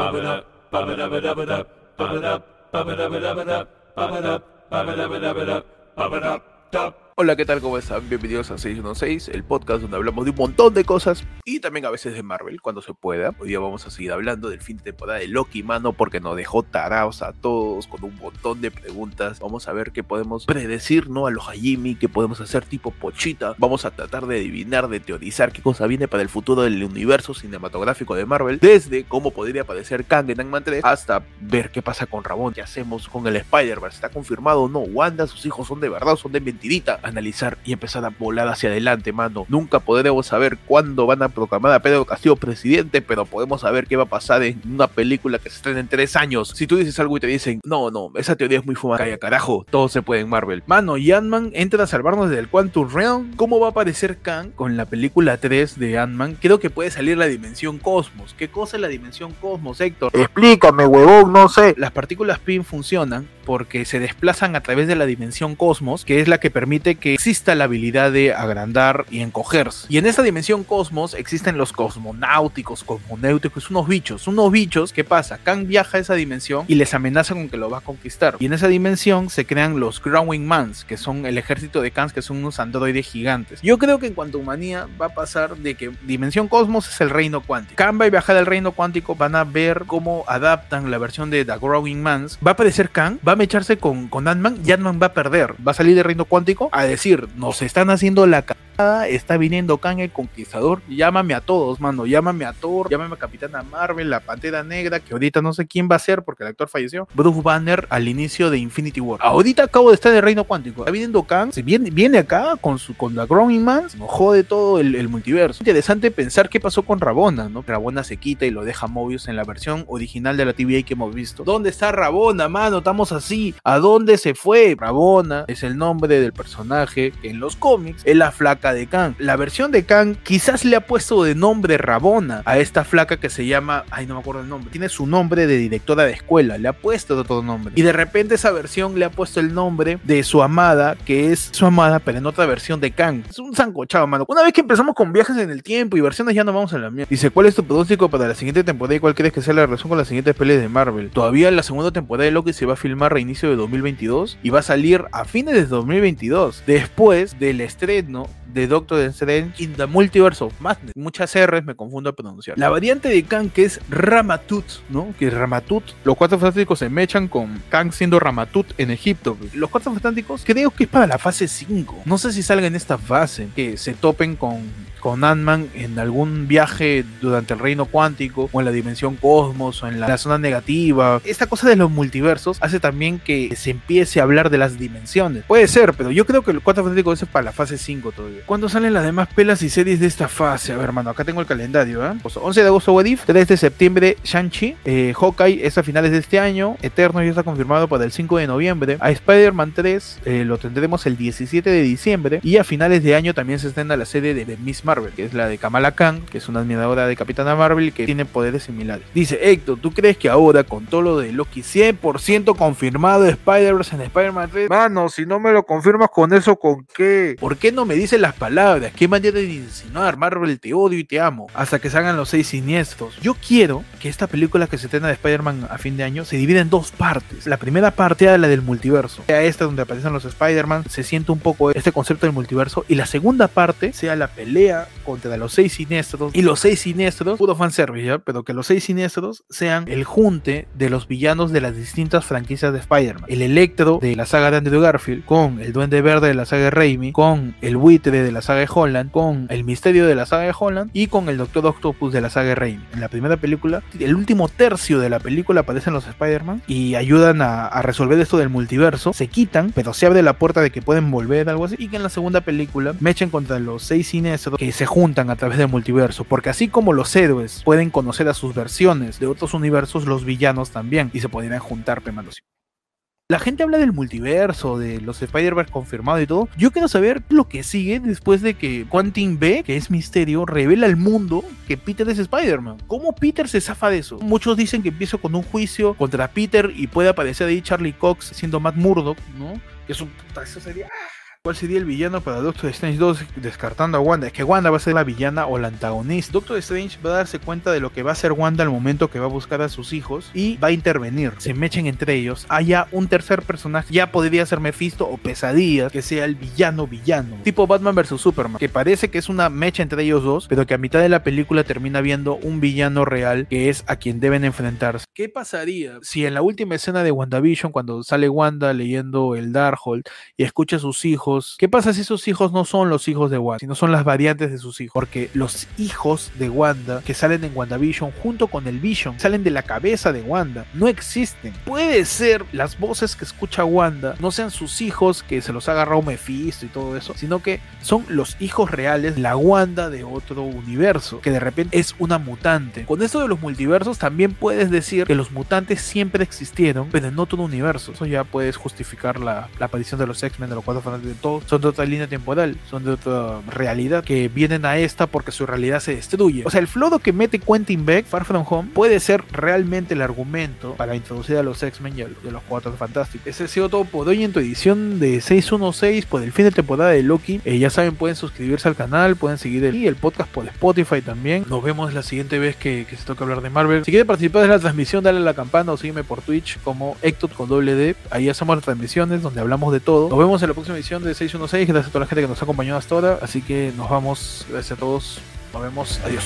up, up, up, up, up, Hola, ¿qué tal? ¿Cómo están? Bienvenidos a 616, el podcast donde hablamos de un montón de cosas y también a veces de Marvel, cuando se pueda. Hoy día vamos a seguir hablando del fin de temporada de Loki, mano, porque nos dejó tarados a todos con un montón de preguntas. Vamos a ver qué podemos predecir, ¿no? A los Hajimi, qué podemos hacer tipo Pochita. Vamos a tratar de adivinar, de teorizar qué cosa viene para el futuro del universo cinematográfico de Marvel, desde cómo podría aparecer Kang en Ant-Man 3 hasta ver qué pasa con Rabón, qué hacemos con el Spider-Verse, ¿está confirmado o no? Wanda, sus hijos son de verdad, son de mentirita analizar y empezar a volar hacia adelante, mano. Nunca podremos saber cuándo van a proclamar a Pedro Castillo presidente, pero podemos saber qué va a pasar en una película que se estrena en tres años. Si tú dices algo y te dicen, no, no, esa teoría es muy fumada, calla carajo, todo se puede en Marvel. Mano, y Ant-Man entra a salvarnos del Quantum Realm. ¿Cómo va a aparecer Kang con la película 3 de Ant-Man? Creo que puede salir la dimensión Cosmos. ¿Qué cosa es la dimensión Cosmos, Héctor? Explícame, huevón, no sé. Las partículas PIN funcionan porque se desplazan a través de la dimensión cosmos, que es la que permite que exista la habilidad de agrandar y encogerse. Y en esa dimensión cosmos existen los cosmonáuticos, cosmonéuticos, unos bichos, unos bichos, ¿qué pasa? Kang viaja a esa dimensión y les amenaza con que lo va a conquistar. Y en esa dimensión se crean los Growing Mans, que son el ejército de Kang, que son unos androides gigantes. Yo creo que en cuanto a humanía va a pasar de que dimensión cosmos es el reino cuántico. Kang va a viajar al reino cuántico, van a ver cómo adaptan la versión de The Growing Mans. Va a aparecer Kang, va a mecharse con, con Ant-Man y Ant-Man va a perder. Va a salir del reino cuántico a decir, nos están haciendo la cagada, está viniendo Kang el Conquistador. Llámame a todos, mano. Llámame a Thor, llámame a Capitana Marvel, la Pantera Negra, que ahorita no sé quién va a ser porque el actor falleció. Bruce Banner al inicio de Infinity War. Ahorita acabo de estar en el reino cuántico. Está viniendo Kang, se viene, viene acá con su con la Growing Man, nos jode todo el, multiverso. Interesante pensar qué pasó con Rabona, ¿no? Rabona se quita y lo deja Mobius en la versión original de la TVA que hemos visto. ¿Dónde está Rabona, mano? Estamos así. ¿A dónde se fue? Rabona es el nombre del personaje en los cómics es la flaca de Kang. La versión de Kang quizás le ha puesto de nombre Rabona a esta flaca que se llama, ay no me acuerdo el nombre, tiene su nombre de directora de escuela, le ha puesto otro nombre. Y de repente esa versión le ha puesto el nombre de su amada, que es su amada, pero en otra versión de Kang. Es un sancochado, mano. Una vez que empezamos con viajes en el tiempo y versiones ya no vamos a la mierda. Dice, ¿cuál es tu pronóstico para la siguiente temporada y cuál crees que sea la relación con las siguientes peleas de Marvel? Todavía la segunda temporada de Loki se va a filmar a inicio de 2022 y va a salir a fines de 2022, después del estreno de Doctor Strange in the Multiverse of Madness. Muchas R's me confundo a pronunciar. La variante de Kang que es Ramatut, ¿no? Que es Ramatut. Los cuatro fantásticos se mechan con Kang siendo Ramatut en Egipto. Los cuatro fantásticos creo que es para la fase 5. No sé si salga en esta fase. Que se topen con con Ant-Man en algún viaje durante el reino cuántico o en la dimensión cosmos o en la, zona negativa. Esta cosa de los multiversos hace también que se empiece a hablar de las dimensiones. Puede ser, pero yo creo que el 4 Fantástico es para la fase 5 todavía. ¿Cuándo salen las demás pelas y series de esta fase? A ver, hermano, acá tengo el calendario. ¿eh? Pues 11 de agosto What If, 3 de septiembre Shang-Chi, eh, Hawkeye es a finales de este año, Eterno ya está confirmado para el 5 de noviembre, a Spider-Man 3 eh, lo tendremos el 17 de diciembre y a finales de año también se estrena la serie de, de Miss Marvel, que es la de Kamala Khan, que es una admiradora de Capitana Marvel que tiene poderes similares. Dice, Héctor, ¿tú crees que ahora con todo lo de Loki 100% confirmado Spider-Verse en Spider-Man 3? Mano, si no me lo confirmas con eso, ¿con qué? ¿Por qué no me dices las palabras? ¿Qué manera de insinuar? Marvel, te odio y te amo. Hasta que salgan los seis siniestros. Yo quiero que esta película que se estrena de Spider-Man a fin de año se divida en dos partes. La primera parte era la del multiverso. Sea esta donde aparecen los Spider-Man, se siente un poco este concepto del multiverso. Y la segunda parte sea la pelea contra los seis siniestros. Y los seis siniestros, puro fanservice, ¿ya? Pero que los seis siniestros sean el junte de los villanos de las distintas franquicias de Spider-Man. El Electro de la saga de Andrew Garfield, con el Duende Verde de la saga de Raimi, con el Buitre de la saga de Holland, con el Misterio de la saga de Holland y con el Doctor Octopus de la saga de Raimi. En la primera película, el último tercio de la película aparecen los Spider-Man y ayudan a, resolver esto del multiverso. Se quitan, pero se abre la puerta de que pueden volver, algo así. Y que en la segunda película me echen contra los seis siniestros se juntan a través del multiverso. Porque así como los héroes pueden conocer a sus versiones de otros universos, los villanos también. Y se podrían juntar, pemanos la gente habla del multiverso, de los Spider-Verse confirmados y todo. Yo quiero saber lo que sigue después de que Quantum B, que es misterio, revela al mundo que Peter es Spider-Man. ¿Cómo Peter se zafa de eso? Muchos dicen que empieza con un juicio contra Peter y puede aparecer ahí Charlie Cox siendo Matt Murdock, ¿no? Que es un, eso sería ¿Cuál sería el villano para Doctor Strange 2 descartando a Wanda? Es que Wanda va a ser la villana o la antagonista. Doctor Strange va a darse cuenta de lo que va a hacer Wanda al momento que va a buscar a sus hijos y va a intervenir. Se mechen entre ellos. Haya un tercer personaje, ya podría ser Mephisto o Pesadilla, que sea el villano villano. Tipo Batman vs Superman, que parece que es una mecha entre ellos dos, pero que a mitad de la película termina viendo un villano real que es a quien deben enfrentarse. ¿Qué pasaría si en la última escena de WandaVision, cuando sale Wanda leyendo el Darkhold y escucha a sus hijos, ¿Qué pasa si esos hijos no son los hijos de Wanda, sino son las variantes de sus hijos? Porque los hijos de Wanda que salen en WandaVision junto con el Vision salen de la cabeza de Wanda. No existen. Puede ser las voces que escucha Wanda no sean sus hijos que se los ha agarrado Mephisto y todo eso, sino que son los hijos reales, la Wanda de otro universo, que de repente es una mutante. Con esto de los multiversos también puedes decir que los mutantes siempre existieron, pero en otro universo. Eso ya puedes justificar la, aparición de los X-Men, de los cuatro son de otra línea temporal, son de otra realidad, que vienen a esta porque su realidad se destruye. O sea, el flodo que mete Quentin Beck, Far From Home, puede ser realmente el argumento para introducir a los X-Men y a los Cuatro Fantásticos. Ese ha sido todo por hoy en tu edición de 616 por el fin de temporada de Loki. Eh, ya saben, pueden suscribirse al canal, pueden seguir el, el podcast por Spotify también. Nos vemos la siguiente vez que, se toca hablar de Marvel. Si quieren participar de la transmisión, dale a la campana o sígueme por Twitch como Ectot con doble D. Ahí hacemos las transmisiones donde hablamos de todo. Nos vemos en la próxima edición de 616. Gracias a toda la gente que nos ha acompañado hasta ahora. Así que nos vamos. Gracias a todos. Nos vemos. Adiós.